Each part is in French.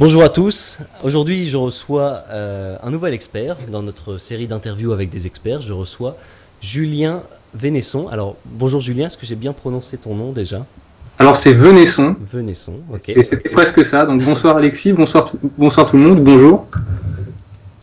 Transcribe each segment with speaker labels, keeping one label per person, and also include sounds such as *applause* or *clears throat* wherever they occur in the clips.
Speaker 1: Bonjour à tous. Aujourd'hui, je reçois euh, un nouvel expert dans notre série d'interviews avec des experts. Je reçois Julien Vénesson. Alors, bonjour Julien, est-ce que j'ai bien prononcé ton nom déjà?
Speaker 2: Alors, c'est Venesson.
Speaker 1: Venesson, ok.
Speaker 2: Et c'était presque ça. Donc, bonsoir Alexis, bonsoir, tout- bonsoir tout le monde, bonjour.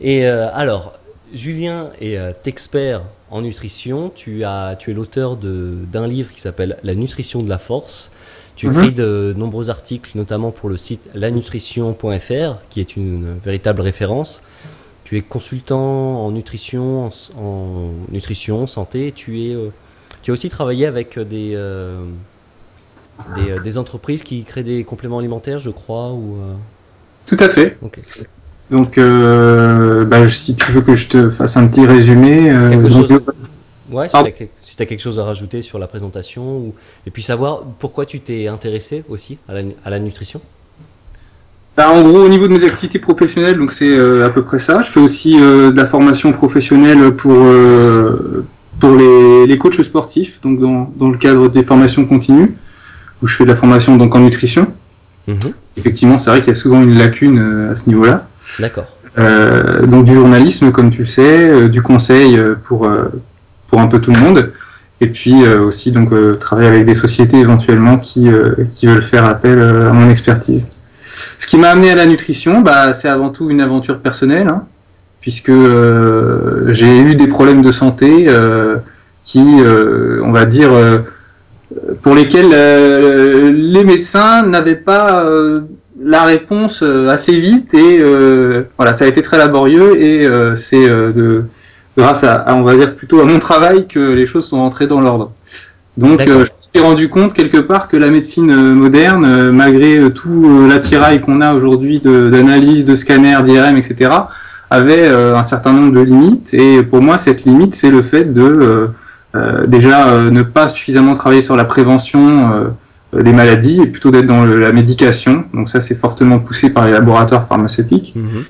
Speaker 1: Et euh, alors, Julien est euh, expert en nutrition. Tu, as, tu es l'auteur d'un livre qui s'appelle La nutrition de la force. Tu
Speaker 2: Mhm.
Speaker 1: écris de nombreux articles, notamment pour le site lanutrition.fr, qui est une véritable référence. Tu es consultant en nutrition, en, nutrition, santé. Tu, es, euh, tu as aussi travaillé avec des, euh, des, euh, des entreprises qui créent des compléments alimentaires, je crois. Ou, euh,
Speaker 2: Tout à fait. Donc, euh, bah, si tu veux que je te fasse un petit résumé.
Speaker 1: Quelque
Speaker 2: donc,
Speaker 1: chose. Ouais, si
Speaker 2: Ah.
Speaker 1: tu as, quelque chose à rajouter sur la présentation, ou... et puis savoir pourquoi tu t'es intéressé aussi à la, nu- à la nutrition?
Speaker 2: bah, en gros, au niveau de mes activités professionnelles, donc c'est euh, à peu près ça. Je fais aussi euh, de la formation professionnelle pour, euh, pour les, les coachs sportifs, donc dans, dans le cadre des formations continues, où je fais de la formation donc en nutrition.
Speaker 1: Mhm.
Speaker 2: Effectivement, c'est vrai qu'il y a souvent une lacune à ce niveau-là.
Speaker 1: D'accord.
Speaker 2: Donc du journalisme, comme tu le sais, du conseil pour, pour un peu tout le monde, et puis euh, aussi donc euh, travailler avec des sociétés éventuellement qui, euh, qui veulent faire appel à mon expertise. Ce qui m'a amené à la nutrition, bah, c'est avant tout une aventure personnelle, hein, puisque j'ai eu des problèmes de santé qui, on va dire, pour lesquels euh, les médecins n'avaient pas euh, la réponse assez vite et voilà, ça a été très laborieux et c'est de grâce à, à, on va dire plutôt à mon travail que les choses sont entrées dans l'ordre. Donc euh, je me suis rendu compte quelque part que la médecine euh, moderne, euh, malgré tout l'attirail qu'on a aujourd'hui de- d'analyse, de, scanners, d'IRM, etc., avait un certain nombre de limites et pour moi cette limite c'est le fait de euh, déjà euh, ne pas suffisamment travailler sur la prévention euh, des maladies et plutôt d'être dans le- la médication. Donc ça, c'est fortement poussé par les laboratoires pharmaceutiques.
Speaker 1: Mhm.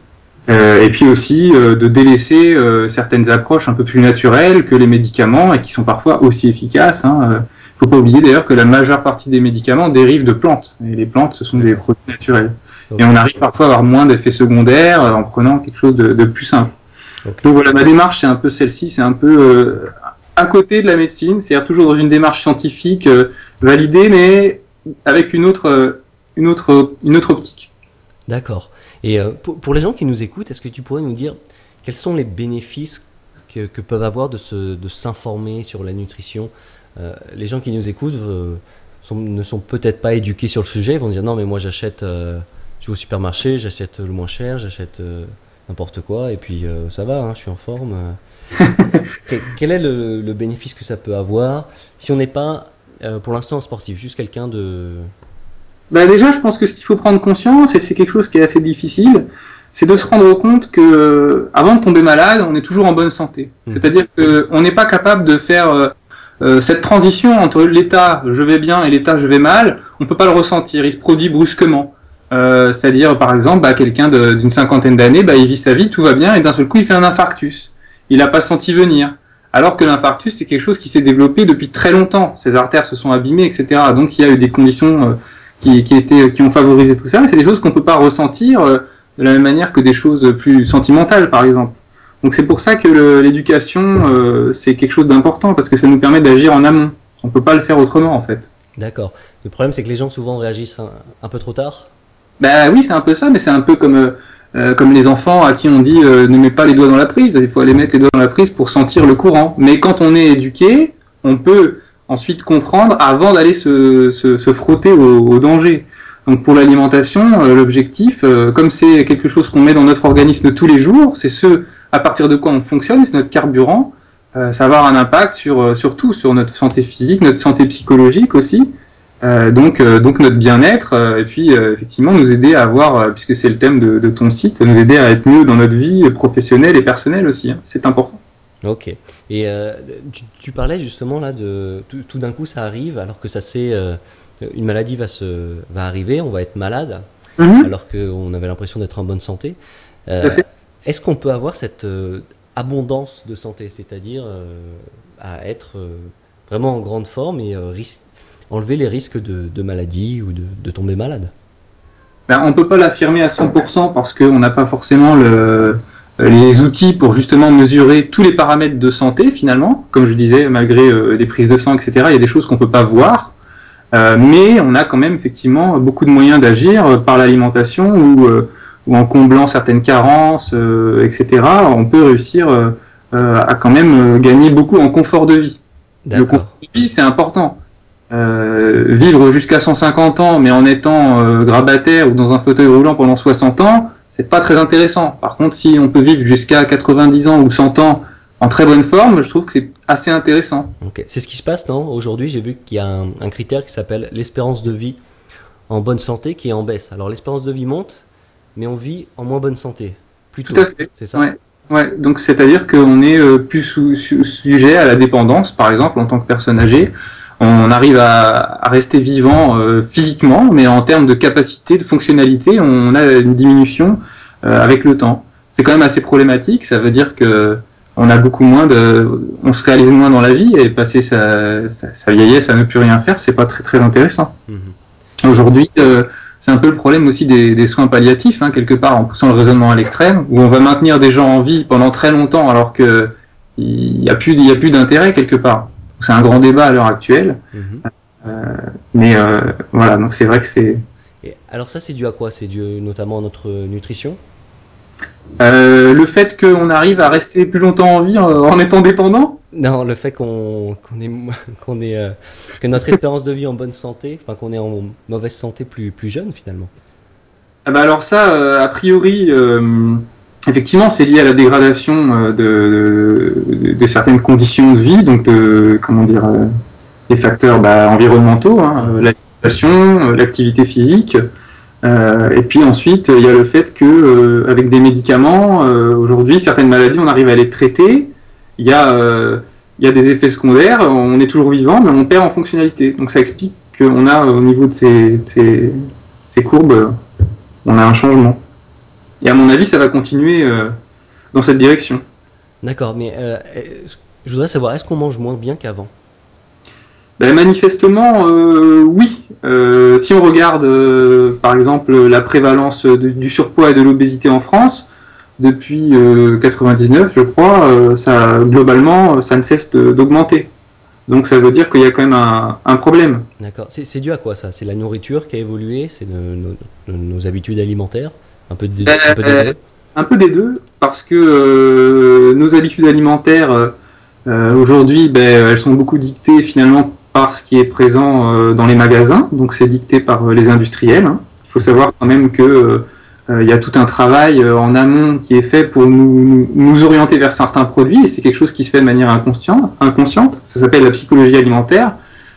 Speaker 2: Euh, et puis aussi euh, de délaisser euh, certaines approches un peu plus naturelles que les médicaments et qui sont parfois aussi efficaces. Il hein. faut pas oublier d'ailleurs que la majeure partie des médicaments dérivent de plantes. Et les plantes, ce sont des produits naturels. Et on arrive parfois à avoir moins d'effets secondaires euh, en prenant quelque chose de, de plus simple. Donc voilà, ma démarche, c'est un peu celle-ci, c'est un peu euh, à côté de la médecine, c'est-à-dire toujours dans une démarche scientifique euh, validée, mais avec une autre, euh, une autre, une autre optique.
Speaker 1: D'accord. Et euh, pour, pour les gens qui nous écoutent, est-ce que tu pourrais nous dire quels sont les bénéfices que, que peuvent avoir de se- de s'informer sur la nutrition? Euh, Les gens qui nous écoutent euh, sont- ne sont peut-être pas éduqués sur le sujet, ils vont dire non mais moi j'achète, euh, je vais au supermarché, j'achète le moins cher, j'achète n'importe quoi et puis ça va, hein, je suis en forme. *laughs* quel, est le, le bénéfice que ça peut avoir? Si on n'est pas pour l'instant un sportif, juste quelqu'un de...
Speaker 2: Bah déjà, je pense que ce qu'il faut prendre conscience, et c'est quelque chose qui est assez difficile, c'est de se rendre compte que euh, avant de tomber malade, on est toujours en bonne santé.
Speaker 1: Mhm.
Speaker 2: C'est-à-dire qu'on n'est pas capable de faire euh, euh, cette transition entre l'état je vais bien et l'état je vais mal. On peut pas le ressentir, il se produit brusquement. Euh, C'est-à-dire, par exemple, bah, quelqu'un d'une cinquantaine d'années, bah, il vit sa vie, tout va bien, et d'un seul coup, il fait un infarctus. Il n'a pas senti venir. Alors que l'infarctus, c'est quelque chose qui s'est développé depuis très longtemps. Ses artères se sont abîmées, etc. Donc, il y a eu des conditions euh, qui, qui, étaient, qui ont favorisé tout ça. Mais c'est des choses qu'on peut pas ressentir euh, de la même manière que des choses plus sentimentales, par exemple. Donc, c'est pour ça que l'éducation, euh, c'est quelque chose d'important, parce que ça nous permet d'agir en amont. On peut pas le faire autrement, en fait.
Speaker 1: D'accord. Le problème c'est que les gens souvent réagissent un, un peu trop tard.
Speaker 2: Bah oui, c'est un peu ça, mais c'est un peu comme euh, euh, comme les enfants à qui on dit euh, ne mets pas les doigts dans la prise. Il faut aller mettre les doigts dans la prise pour sentir le courant. Mais quand on est éduqué, on peut ensuite comprendre avant d'aller se, se, se frotter au, au danger. Donc pour l'alimentation, euh, l'objectif, euh, comme c'est quelque chose qu'on met dans notre organisme tous les jours, c'est ce à partir de quoi on fonctionne, c'est notre carburant. euh, ça va avoir un impact sur, euh, sur tout, sur notre santé physique, notre santé psychologique aussi. Euh, donc, donc notre bien-être, et puis effectivement nous aider à avoir, puisque c'est le thème de, de ton site, nous aider à être mieux dans notre vie professionnelle et personnelle aussi. hein. C'est important.
Speaker 1: Ok. Et euh, tu, tu parlais justement là de tout, tout d'un coup ça arrive alors que ça c'est euh, une maladie va se va arriver, on va être malade alors qu'on avait l'impression d'être en bonne santé. Euh. Est-ce qu'on peut avoir cette euh, abondance de santé, c'est-à-dire à être vraiment en grande forme et enlever les risques de, de maladie ou de, de tomber malade?
Speaker 2: Ben, on peut pas l'affirmer à 100% parce qu'on n'a pas forcément le, les outils pour justement mesurer tous les paramètres de santé finalement. Comme je disais, malgré euh, des prises de sang, etc., il y a des choses qu'on peut pas voir. Euh, mais on a quand même effectivement beaucoup de moyens d'agir par l'alimentation ou, euh, ou, en comblant certaines carences, etc. On peut réussir à quand même gagner beaucoup en confort de vie. Le confort de vie, c'est important. vivre jusqu'à 150 ans, mais en étant grabataire ou dans un fauteuil roulant pendant 60 ans, c'est pas très intéressant. Par contre, si on peut vivre jusqu'à 90 ans ou 100 ans en très bonne forme, je trouve que c'est assez intéressant.
Speaker 1: C'est ce qui se passe, non? Aujourd'hui, j'ai vu qu'il y a un, critère qui s'appelle l'espérance de vie en bonne santé qui est en baisse. Alors l'espérance de vie monte, mais on vit en moins bonne santé.
Speaker 2: Plutôt. Tout à fait. C'est ça? Ouais. Donc c'est-à-dire qu'on est euh, plus sujet à la dépendance, par exemple, en tant que personne âgée on arrive à, rester vivant euh, physiquement, mais en termes de capacité, de fonctionnalité, on a une diminution euh, avec le temps. C'est quand même assez problématique. Ça veut dire que on a beaucoup moins de, on se réalise moins dans la vie et passer sa, sa, vieillesse à ne plus rien faire, c'est pas très très intéressant. Mhm. Aujourd'hui, euh, c'est un peu le problème aussi des, soins palliatifs, hein, quelque part, en poussant le raisonnement à l'extrême, où on va maintenir des gens en vie pendant très longtemps alors que il n'y a plus, il a plus d'intérêt quelque part. C'est un grand débat à l'heure actuelle. Mhm. Euh, mais euh, voilà, donc c'est vrai que c'est.
Speaker 1: Alors ça, c'est dû à quoi? C'est dû notamment à notre nutrition?
Speaker 2: Euh, le fait qu'on arrive à rester plus longtemps en vie en, étant dépendant?
Speaker 1: Non, le fait qu'on est, qu'on est *laughs* que notre espérance de vie en bonne santé, enfin qu'on est en mauvaise santé plus, plus jeune finalement.
Speaker 2: Ah bah alors ça, a priori, Effectivement, c'est lié à la dégradation euh, de, certaines conditions de vie, donc de, comment dire, euh, les facteurs bah, environnementaux, hein, euh, l'alimentation, l'activité physique, et puis ensuite il y a le fait que avec des médicaments, aujourd'hui certaines maladies on arrive à les traiter, il y a des effets secondaires, on est toujours vivant, mais on perd en fonctionnalité. Donc ça explique qu'on a au niveau de ces courbes, on a un changement. Et à mon avis, ça va continuer euh, dans cette direction.
Speaker 1: D'accord, mais euh, je voudrais savoir, est-ce qu'on mange moins bien qu'avant?
Speaker 2: Ben, Manifestement, euh, oui. si on regarde, par exemple, la prévalence du surpoids et de l'obésité en France, depuis 99, je crois, ça, globalement, ça ne cesse d'augmenter. Donc ça veut dire qu'il y a quand même un, problème.
Speaker 1: D'accord. C'est dû à quoi ça? C'est la nourriture qui a évolué? C'est nos habitudes alimentaires? Un peu, des,
Speaker 2: deux Un peu des deux, parce que euh, nos habitudes alimentaires, euh, aujourd'hui, ben, elles sont beaucoup dictées finalement par ce qui est présent euh, dans les magasins, donc c'est dicté par les industriels. Hein. Il faut savoir quand même que il y a tout un travail en amont qui est fait pour nous, nous orienter vers certains produits, et c'est quelque chose qui se fait de manière inconsciente. inconsciente. Ça s'appelle la psychologie alimentaire.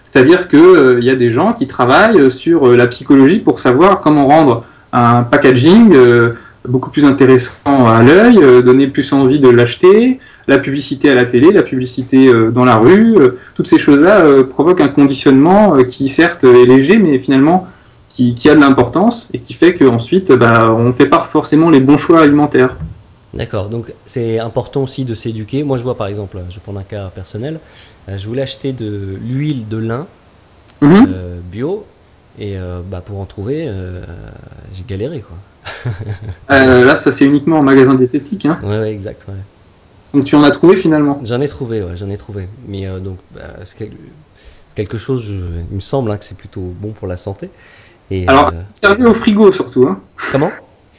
Speaker 2: C'est-à-dire qu'il il y a des gens qui travaillent sur la psychologie pour savoir comment rendre un packaging euh, beaucoup plus intéressant à l'œil, euh, donner plus envie de l'acheter, la publicité à la télé, la publicité euh, dans la rue, toutes ces choses-là provoquent un conditionnement qui certes est léger, mais finalement qui, a de l'importance et qui fait qu'ensuite bah, on ne fait pas forcément les bons choix alimentaires.
Speaker 1: D'accord, donc c'est important aussi de s'éduquer. Moi je vois par exemple, je prends un cas personnel, je voulais acheter de l'huile de lin mhm. bio et euh, bah, pour en trouver, euh, j'ai galéré. Quoi. *laughs*
Speaker 2: Euh, là, ça c'est uniquement en magasin diététique. Hein.
Speaker 1: Ouais, exact.
Speaker 2: Donc tu en as trouvé finalement?
Speaker 1: J'en ai trouvé, ouais, j'en ai trouvé. Mais donc, bah, c'est quelque chose, il me semble hein, que c'est plutôt bon pour la santé.
Speaker 2: Et, Alors, à conserver au frigo surtout. Hein.
Speaker 1: Comment?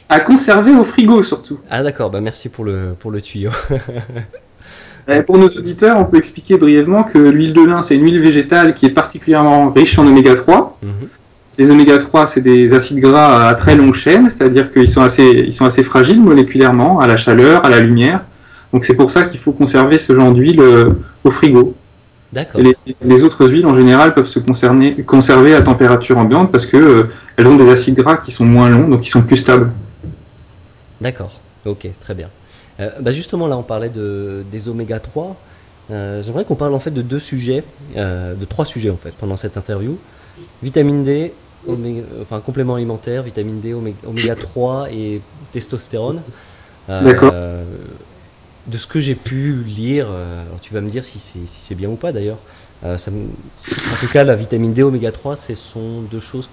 Speaker 2: À conserver au frigo surtout.
Speaker 1: Ah d'accord, bah merci pour le, pour le tuyau. *laughs*
Speaker 2: pour nos auditeurs, on peut expliquer brièvement que l'huile de lin, c'est une huile végétale qui est particulièrement riche en oméga 3. Les oméga 3, c'est des acides gras à très longue chaîne, c'est-à-dire qu'ils sont assez, ils sont assez fragiles moléculairement, à la chaleur, à la lumière. Donc c'est pour ça qu'il faut conserver ce genre d'huile euh, au frigo. D'accord. Les, autres huiles en général peuvent se concerner, conserver à température ambiante parce que euh, elles ont des acides gras qui sont moins longs, donc qui sont plus stables.
Speaker 1: D'accord. Ok, très bien. Euh, bah justement là, on parlait de, des oméga 3. J'aimerais qu'on parle en fait de deux sujets, de trois sujets en fait pendant cette interview. Vitamine D, enfin complément alimentaire, vitamine D, oméga, 3 et testostérone.
Speaker 2: Euh, D'accord.
Speaker 1: de ce que j'ai pu lire, euh, alors tu vas me dire si c'est bien ou pas d'ailleurs. Euh, en tout cas, la vitamine D, oméga 3, ce sont deux choses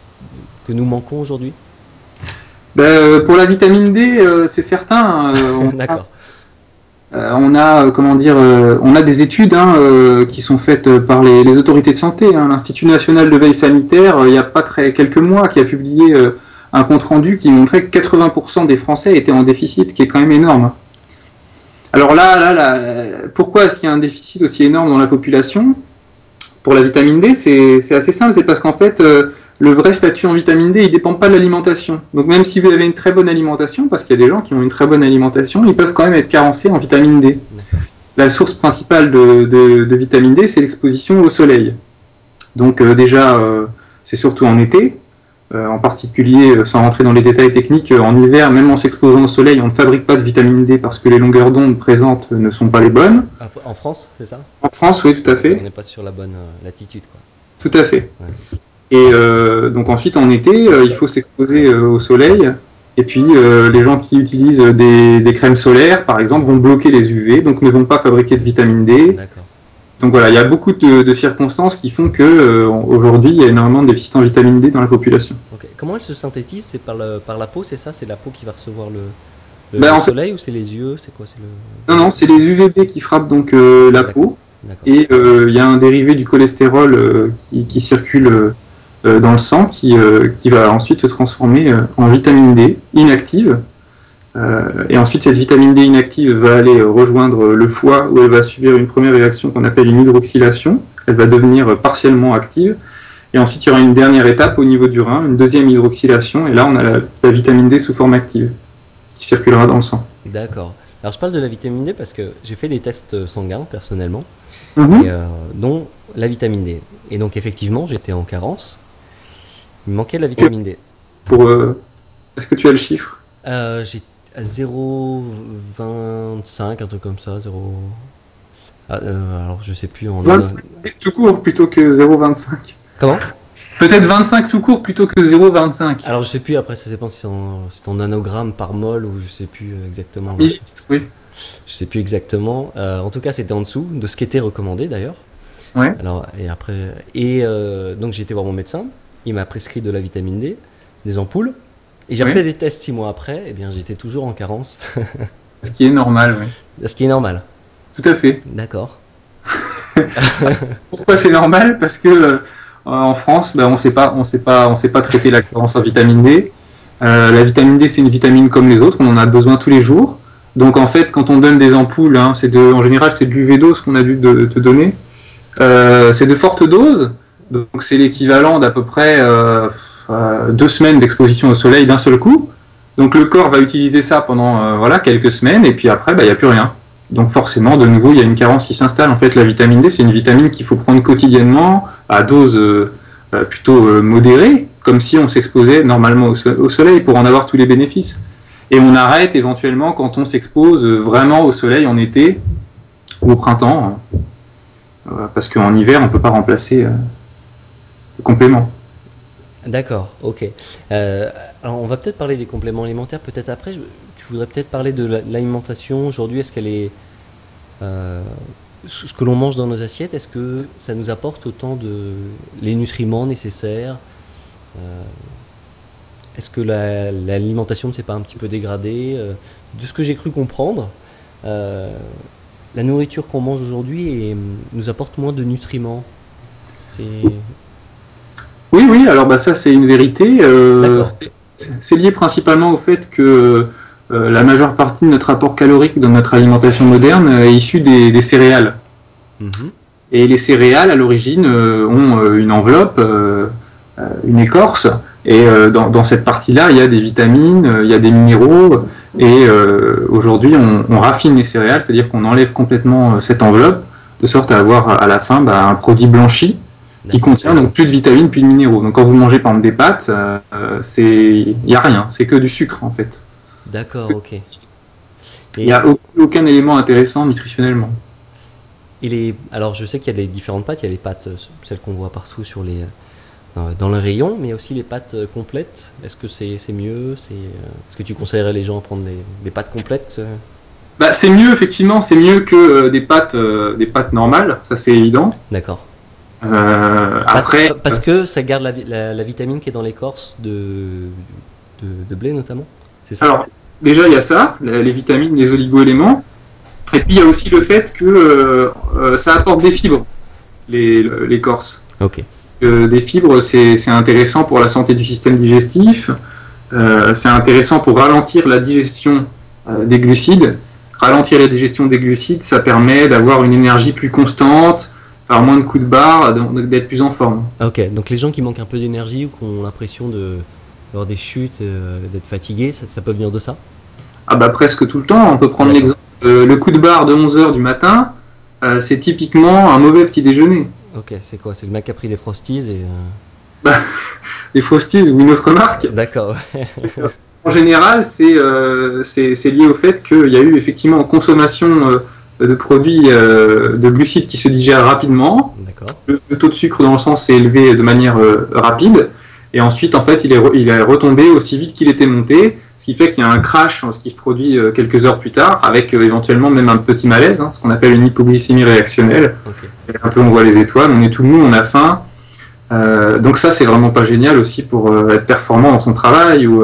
Speaker 1: que nous manquons aujourd'hui?
Speaker 2: Ben, Pour la vitamine D, c'est certain. *laughs*
Speaker 1: D'accord.
Speaker 2: Euh, on a, euh, comment dire, euh, on a des études hein, qui sont faites par les, autorités de santé. Hein. L'Institut national de veille sanitaire, il n'y a pas très quelques mois, qui a publié un compte rendu qui montrait que 80% des Français étaient en déficit, qui est quand même énorme. Alors là, là, là pourquoi est-ce qu'il y a un déficit aussi énorme dans la population? Pour la vitamine D, c'est assez simple, c'est parce qu'en fait, le vrai statut en vitamine D, il dépend pas de l'alimentation. Donc même si vous avez une très bonne alimentation, parce qu'il y a des gens qui ont une très bonne alimentation, ils peuvent quand même être carencés en vitamine D. La source principale de, vitamine D, c'est l'exposition au soleil. Donc euh, déjà, euh, c'est surtout en été. Euh, en particulier, sans rentrer dans les détails techniques, en hiver, même en s'exposant au soleil, on ne fabrique pas de vitamine D parce que les longueurs d'onde présentes ne sont pas les bonnes.
Speaker 1: En France, c'est ça?
Speaker 2: En France, oui, tout à fait.
Speaker 1: On n'est pas sur la bonne latitude. Quoi.
Speaker 2: Tout à fait. Et euh, donc ensuite en été, euh, il faut s'exposer euh, au soleil. Et puis les gens qui utilisent des, crèmes solaires, par exemple, vont bloquer les UV, donc ne vont pas fabriquer de vitamine D. Donc voilà, il y a beaucoup de, circonstances qui font que aujourd'hui il y a énormément de déficit en vitamine D dans la population.
Speaker 1: Comment elle se synthétise? C'est par, par la peau, c'est ça? C'est la peau qui va recevoir le, ben, soleil ou c'est les yeux? C'est quoi?
Speaker 2: Non, non, c'est les UVB qui frappent donc la peau. Et il y a un dérivé du cholestérol qui, qui, circule dans le sang qui, euh, qui, va ensuite se transformer euh, en vitamine D inactive. et ensuite, cette vitamine D inactive va aller rejoindre le foie où elle va subir une première réaction qu'on appelle une hydroxylation. Elle va devenir partiellement active. Et ensuite, il y aura une dernière étape au niveau du rein, une deuxième hydroxylation. Et là, on a la, vitamine D sous forme active qui circulera dans le sang.
Speaker 1: D'accord. Alors, je parle de la vitamine D parce que j'ai fait des tests sanguins personnellement, mhm. dont la vitamine D. Et donc, effectivement, j'étais en carence. Il manquait de la vitamine D.
Speaker 2: Pour, euh, Est-ce que tu as le chiffre?
Speaker 1: Euh, J'ai 0,25, un truc comme ça. 0... Ah, euh, alors je sais plus. En
Speaker 2: 25 tout court plutôt que 0,25.
Speaker 1: Comment?
Speaker 2: Peut-être 25 tout court plutôt que 0,25.
Speaker 1: Alors je sais plus, après ça dépend si c'est en, en, nanogramme par mol ou je sais plus exactement.
Speaker 2: oui.
Speaker 1: Je sais plus exactement. en tout cas, c'était en dessous de ce qui était recommandé d'ailleurs.
Speaker 2: Ouais.
Speaker 1: Alors, et après, et donc j'ai été voir mon médecin il m'a prescrit de la vitamine D, des ampoules. Et j'ai fait des tests six mois après, et eh bien j'étais toujours en carence. *laughs*
Speaker 2: Ce qui est normal, oui.
Speaker 1: Ce qui est normal.
Speaker 2: Tout à fait.
Speaker 1: D'accord. *laughs*
Speaker 2: Pourquoi c'est normal? Parce que euh, en France, ben, on sait pas, on sait pas, on sait pas traiter la carence en vitamine D. Euh, la vitamine D, c'est une vitamine comme les autres, on en a besoin tous les jours. Donc en fait, quand on donne des ampoules, hein, c'est de, en général, c'est de l'UV dose qu'on a dû te donner. Euh, c'est de fortes doses, donc c'est l'équivalent d'à peu près euh, euh, deux semaines d'exposition au soleil d'un seul coup. Donc le corps va utiliser ça pendant euh, voilà quelques semaines et puis après bah, il n'y a plus rien. Donc forcément de nouveau il y a une carence qui s'installe. En fait la vitamine D c'est une vitamine qu'il faut prendre quotidiennement à dose plutôt modérée, comme si on s'exposait normalement au, soleil pour en avoir tous les bénéfices. Et on arrête éventuellement quand on s'expose vraiment au soleil en été ou au printemps, parce qu'en hiver on ne peut pas remplacer compléments.
Speaker 1: D'accord, ok. Euh, alors on va peut-être parler des compléments alimentaires peut-être après. Tu voudrais peut-être parler de l'alimentation aujourd'hui. Est-ce qu'elle est, euh, ce que l'on mange dans nos assiettes, est-ce que ça nous apporte autant de les nutriments nécessaires euh, Est-ce que l'alimentation ne s'est pas un petit peu dégradée De ce que j'ai cru comprendre, la nourriture qu'on mange aujourd'hui nous apporte moins de nutriments. C'est
Speaker 2: oui, oui, alors bah, ça c'est une vérité. Euh, c'est lié principalement au fait que euh, la majeure partie de notre apport calorique dans notre alimentation moderne est issue des, céréales. Mhm. Et les céréales, à l'origine, euh, ont une enveloppe, une écorce, et dans, cette partie-là, il y a des vitamines, il y a des minéraux, et aujourd'hui, on, raffine les céréales, c'est-à-dire qu'on enlève complètement cette enveloppe, de sorte à avoir à la fin bah, un produit blanchi qui contient donc plus de vitamines, plus de minéraux. Donc quand vous mangez par exemple des pâtes, euh, c'est il n'y a rien, c'est que du sucre en fait.
Speaker 1: D'accord, ok.
Speaker 2: Il n'y a aucun élément intéressant nutritionnellement.
Speaker 1: Il est... Alors je sais qu'il y a des différentes pâtes, il y a les pâtes, euh, celles qu'on voit partout sur les, euh, dans le rayon, mais aussi les pâtes complètes. Est-ce que c'est mieux? C'est Est-ce que tu conseillerais les gens à prendre des, pâtes complètes
Speaker 2: bah, C'est mieux, effectivement, c'est mieux que des, pâtes, des pâtes normales, ça c'est évident.
Speaker 1: D'accord.
Speaker 2: Euh,
Speaker 1: parce, après, parce que ça garde la, la, vitamine qui est dans l'écorce de, de, blé notamment C'est ça
Speaker 2: Alors, déjà, il y a ça, les vitamines, les oligo-éléments. Et puis, il y a aussi le fait que ça apporte des fibres, l'écorce.
Speaker 1: Ok.
Speaker 2: des fibres, c'est intéressant pour la santé du système digestif. c'est intéressant pour ralentir la digestion des glucides ralentir la digestion des glucides, ça permet d'avoir une énergie plus constante, avoir moins de coups de barre, d'être plus en forme.
Speaker 1: Ok, donc les gens qui manquent un peu d'énergie ou qui ont l'impression d'avoir des chutes, euh, d'être fatigués, ça, peut venir de ça?
Speaker 2: Ah bah presque tout le temps. On peut prendre l'exemple, euh, le coup de barre de 11h du matin, euh, c'est typiquement un mauvais petit déjeuner.
Speaker 1: Ok, c'est quoi? C'est le mec qui a pris des Frosties et...
Speaker 2: Bah, *laughs* des Frosties ou une autre marque
Speaker 1: D'accord. *laughs*
Speaker 2: En général, euh, c'est lié au fait qu'il y a eu effectivement consommation euh, de produits euh, de glucides qui se digèrent rapidement. Le, le, taux de sucre dans le sang s'est élevé de manière rapide. Et ensuite, en fait, il est, il est retombé aussi vite qu'il était monté, ce qui fait qu'il y a un crash ce qui se produit quelques heures plus tard, avec éventuellement même un petit malaise, hein, ce qu'on appelle une hypoglycémie réactionnelle. un peu, on voit les étoiles, on est tout mou, on a faim. donc ça, c'est vraiment pas génial aussi pour être performant dans son travail ou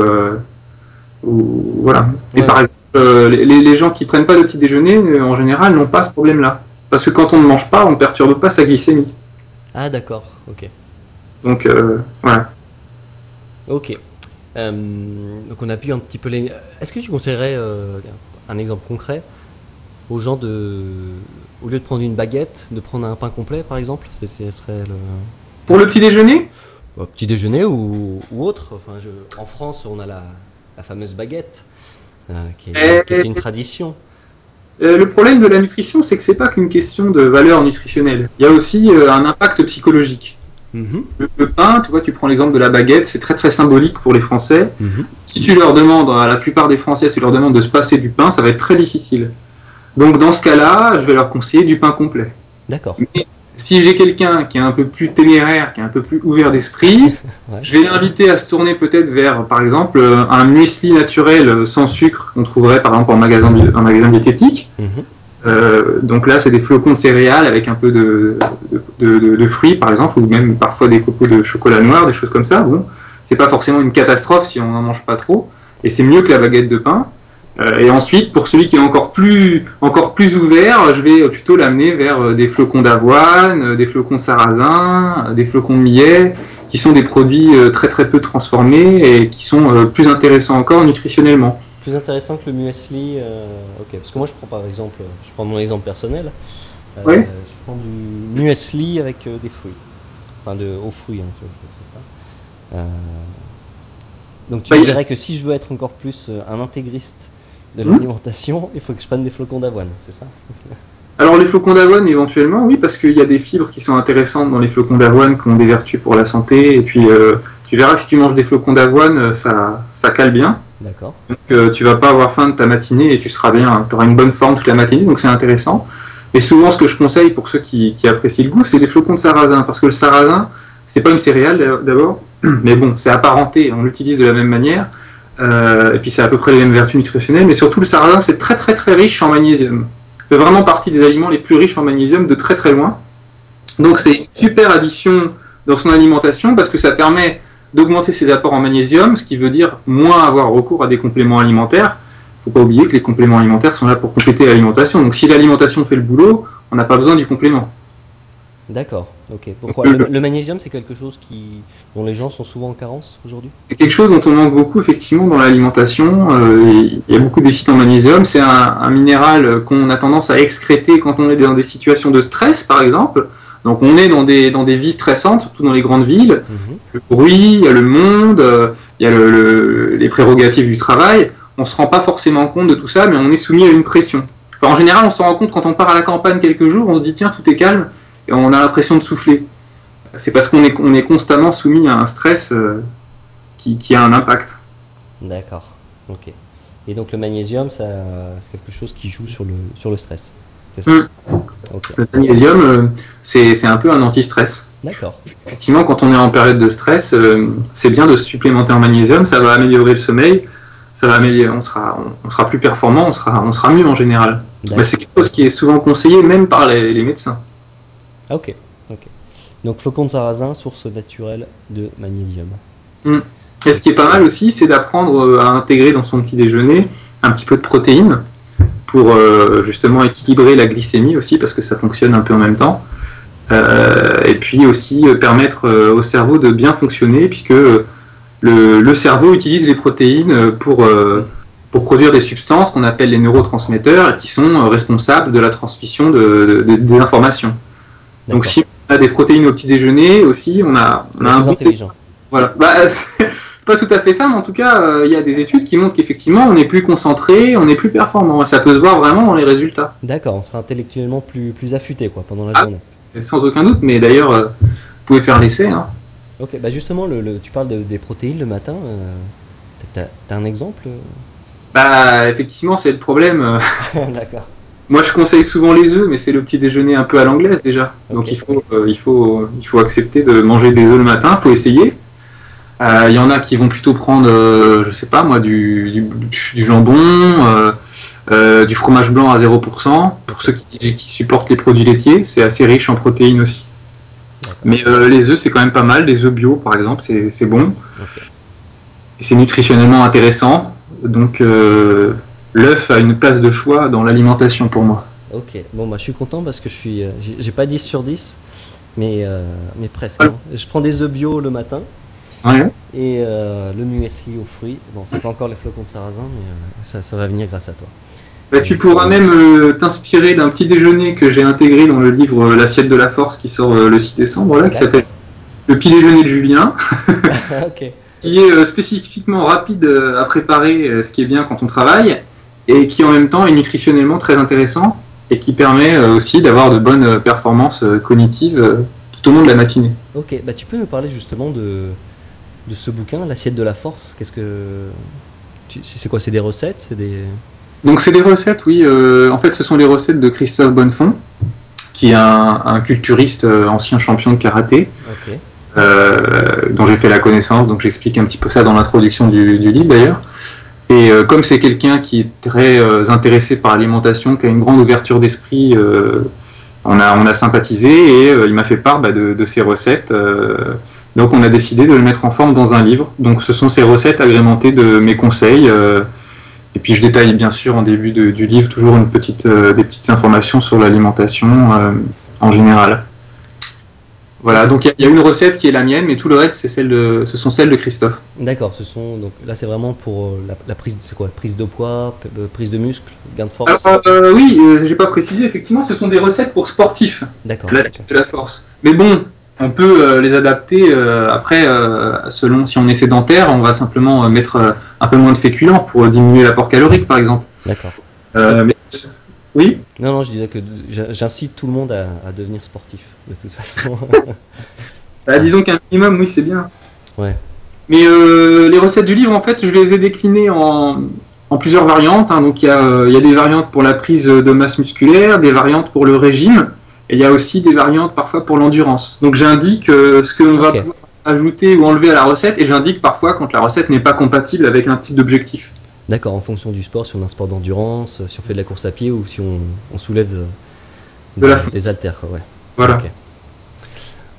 Speaker 2: voilà. Et par exemple, euh, les, gens qui prennent pas de petit déjeuner, euh, en général, n'ont pas ce problème-là. Parce que quand on ne mange pas, on ne perturbe pas sa glycémie.
Speaker 1: Ah d'accord, ok.
Speaker 2: Donc euh, voilà.
Speaker 1: Ok. donc on a vu un petit peu les. Est-ce que tu conseillerais un exemple concret aux gens de, au lieu de prendre une baguette, de prendre un pain complet par exemple? Ce serait le...
Speaker 2: Pour le petit déjeuner?
Speaker 1: Petit déjeuner ou, autre. Enfin, je... En France, on a la, la fameuse baguette, euh, qui, est, une tradition.
Speaker 2: Euh, le problème de la nutrition, c'est que c'est pas qu'une question de valeur nutritionnelle. Il y a aussi euh, un impact psychologique. Mhm. le, pain, tu vois, tu prends l'exemple de la baguette, c'est très très symbolique pour les Français. Mhm. Si tu leur demandes, à la plupart des Français, tu leur demandes de se passer du pain, ça va être très difficile. Donc dans ce cas-là, je vais leur conseiller du pain complet.
Speaker 1: D'accord
Speaker 2: si j'ai quelqu'un qui est un peu plus téméraire, qui est un peu plus ouvert d'esprit, *laughs* je vais l'inviter à se tourner peut-être vers, par exemple, un muesli naturel sans sucre qu'on trouverait par exemple en magasin, un magasin diététique. Mhm. Euh, donc là, c'est des flocons de céréales avec un peu de, de, fruits, par exemple, ou même parfois des copeaux de chocolat noir, des choses comme ça. Bon, c'est pas forcément une catastrophe si on n'en mange pas trop, et c'est mieux que la baguette de pain. Euh, et ensuite, pour celui qui est encore plus, encore plus ouvert, je vais plutôt l'amener vers euh, des flocons d'avoine, euh, des flocons sarrasin, des flocons de millet, qui sont des produits très très peu transformés et qui sont plus intéressants encore nutritionnellement.
Speaker 1: Plus intéressant que le muesli, ok. Parce que moi, je prends par exemple, je prends mon exemple personnel.
Speaker 2: oui.
Speaker 1: Je prends du muesli avec des fruits, enfin de aux fruits. Hein, donc tu bah, dirais que si je veux être encore plus un intégriste de hmm l'alimentation, il faut que je prenne des flocons d'avoine, c'est ça?
Speaker 2: Alors les flocons d'avoine éventuellement, oui, parce qu'il y a des fibres qui sont intéressantes dans les flocons d'avoine qui ont des vertus pour la santé. Et puis euh, tu verras que si tu manges des flocons d'avoine, euh, ça, ça cale bien.
Speaker 1: D'accord.
Speaker 2: Donc euh, tu vas pas avoir faim de ta matinée et tu seras bien, tu auras une bonne forme toute la matinée, donc c'est intéressant. Et souvent ce que je conseille pour ceux qui, qui apprécient le goût, c'est les flocons de sarrasin, parce que le sarrasin, c'est pas une céréale d'abord, *clears throat* mais bon, c'est apparenté, on l'utilise de la même manière. Euh, et puis c'est à peu près les mêmes vertus nutritionnelles, mais surtout le sarrasin c'est très très très riche en magnésium. Ça fait vraiment partie des aliments les plus riches en magnésium de très très loin. Donc c'est une super addition dans son alimentation parce que ça permet d'augmenter ses apports en magnésium, ce qui veut dire moins avoir recours à des compléments alimentaires. Il ne faut pas oublier que les compléments alimentaires sont là pour compléter l'alimentation. Donc si l'alimentation fait le boulot, on n'a pas besoin du complément.
Speaker 1: D'accord, ok. Pourquoi le, magnésium, c'est quelque chose qui, dont les gens sont souvent en carence aujourd'hui?
Speaker 2: C'est quelque chose dont on manque beaucoup, effectivement, dans l'alimentation. Euh, il y a beaucoup de déficits en magnésium. C'est un, minéral qu'on a tendance à excréter quand on est dans des situations de stress, par exemple. Donc on est dans des, dans des vies stressantes, surtout dans les grandes villes. Mhm. Le bruit, il y a le monde, euh, il y a le, les prérogatives du travail. On ne se rend pas forcément compte de tout ça, mais on est soumis à une pression. en général, on se rend compte quand on part à la campagne quelques jours, on se dit tiens, tout est calme et on a l'impression de souffler. C'est parce qu'on est, on est constamment soumis à un stress euh, qui, qui, a un impact.
Speaker 1: D'accord, ok. Et donc le magnésium, c'est quelque chose qui joue sur le, sur le stress.
Speaker 2: Ça? Mm. Le magnésium, euh, c'est un peu un anti-stress.
Speaker 1: D'accord.
Speaker 2: Effectivement, quand on est en période de stress, euh, c'est bien de se supplémenter en magnésium, ça va améliorer le sommeil, ça va améliorer, on sera, on, sera plus performant, on sera, on sera mieux en général. Mais c'est quelque chose qui est souvent conseillé même par les, les médecins.
Speaker 1: Ah, ok, ok. Donc flocon de sarrasin, source naturelle de magnésium.
Speaker 2: Hmm. Et ce qui est pas mal aussi, c'est d'apprendre à intégrer dans son petit déjeuner un petit peu de protéines pour justement équilibrer la glycémie aussi, parce que ça fonctionne un peu en même temps. et puis aussi permettre au cerveau de bien fonctionner, puisque le, cerveau utilise les protéines pour, pour produire des substances qu'on appelle les neurotransmetteurs et qui sont responsables de la transmission de, des informations. Donc si on a des protéines au petit déjeuner aussi, on a, on a un bon Voilà. Bah, *laughs* pas tout à fait ça, mais en tout cas, euh, il y a des études qui montrent qu'effectivement, on est plus concentré, on est plus performant. Ça peut se voir vraiment dans les résultats.
Speaker 1: D'accord, on sera intellectuellement plus, plus affûté quoi, pendant la ah, journée.
Speaker 2: Sans aucun doute, mais d'ailleurs, euh, vous pouvez faire l'essai. Hein.
Speaker 1: Ok, bah justement, le, tu parles des protéines le matin. Euh, tu as, un exemple?
Speaker 2: Bah, effectivement, c'est le problème. *laughs* D'accord. Moi, je conseille souvent les œufs, mais c'est le petit déjeuner un peu à l'anglaise déjà. Donc, il faut, il, faut, il faut accepter de manger des œufs le matin, il faut essayer. Il euh, y en a qui vont plutôt prendre, euh, je sais pas moi, du, du, jambon, euh, du fromage blanc à 0%. Pour ceux qui, qui supportent les produits laitiers, c'est assez riche en protéines aussi. Mais les œufs, c'est quand même pas mal. Les œufs bio, par exemple, c'est bon. Et c'est nutritionnellement intéressant. Donc, l'œuf a une place de choix dans l'alimentation pour moi.
Speaker 1: Ok, bon, bah, je suis content parce que je suis. J'ai pas 10 sur 10, mais, mais presque. Hein. Je prends des œufs bio le matin. Et euh, le muesli aux fruits. Bon, c'est pas encore les flocons de sarrasin, mais euh, ça, va venir grâce à toi.
Speaker 2: Bah, tu pourras même euh, t'inspirer d'un petit déjeuner que j'ai intégré dans le livre L'assiette de la force qui sort le 6 décembre, là, qui s'appelle Le petit déjeuner de Julien. *laughs* *laughs* qui est spécifiquement rapide à préparer, ce qui est bien quand on travaille, et qui en même temps est nutritionnellement très intéressant et qui permet aussi d'avoir de bonnes performances cognitives tout au long de la matinée.
Speaker 1: Ok, bah, tu peux nous parler justement de, de ce bouquin, L'assiette de la force? Qu'est-ce que. C'est quoi? C'est des recettes? C'est des.
Speaker 2: Donc, c'est des recettes, oui. Euh, en fait, ce sont les recettes de Christophe Bonnefond, qui est un, culturiste euh, ancien champion de karaté, euh, dont j'ai fait la connaissance. Donc, j'explique un petit peu ça dans l'introduction du, livre d'ailleurs. Et comme c'est quelqu'un qui est très intéressé par l'alimentation, qui a une grande ouverture d'esprit, on, a, on a sympathisé et il m'a fait part bah, de, ses recettes donc on a décidé de le mettre en forme dans un livre. Donc ce sont ces recettes agrémentées de mes conseils. Euh, et puis je détaille bien sûr en début du livre toujours une petite, euh, des petites informations sur l'alimentation euh, en général. Voilà, donc il y, a une recette qui est la mienne, mais tout le reste, c'est celle de, ce sont celles de Christophe.
Speaker 1: D'accord, ce sont donc là c'est vraiment pour la, prise, c'est quoi, prise de poids, prise de muscle, gain de force?
Speaker 2: Alors, oui, j'ai pas précisé. Effectivement, ce sont des recettes pour sportifs. D'accord. La, de la force. Mais bon, on peut euh, les adapter euh, après, euh, selon si on est sédentaire, on va simplement mettre un peu moins de féculents pour diminuer l'apport calorique, par exemple.
Speaker 1: D'accord.
Speaker 2: Oui?
Speaker 1: Non, non, je disais que j'incite tout le monde à, devenir sportif, de toute façon.
Speaker 2: Bah, disons qu'un minimum, oui, c'est bien.
Speaker 1: Ouais.
Speaker 2: Mais les recettes du livre, en fait, je les ai déclinées en, plusieurs variantes. Hein. Donc, il y a, y a, des variantes pour la prise de masse musculaire, des variantes pour le régime, et il y a aussi des variantes parfois pour l'endurance. Donc j'indique euh, ce que l'on va pouvoir ajouter ou enlever à la recette et j'indique parfois quand la recette n'est pas compatible avec un type d'objectif.
Speaker 1: D'accord, en fonction du sport, si on a un sport d'endurance, si on fait de la course à pied ou si on, soulève de, la des haltères. Ouais.
Speaker 2: Voilà.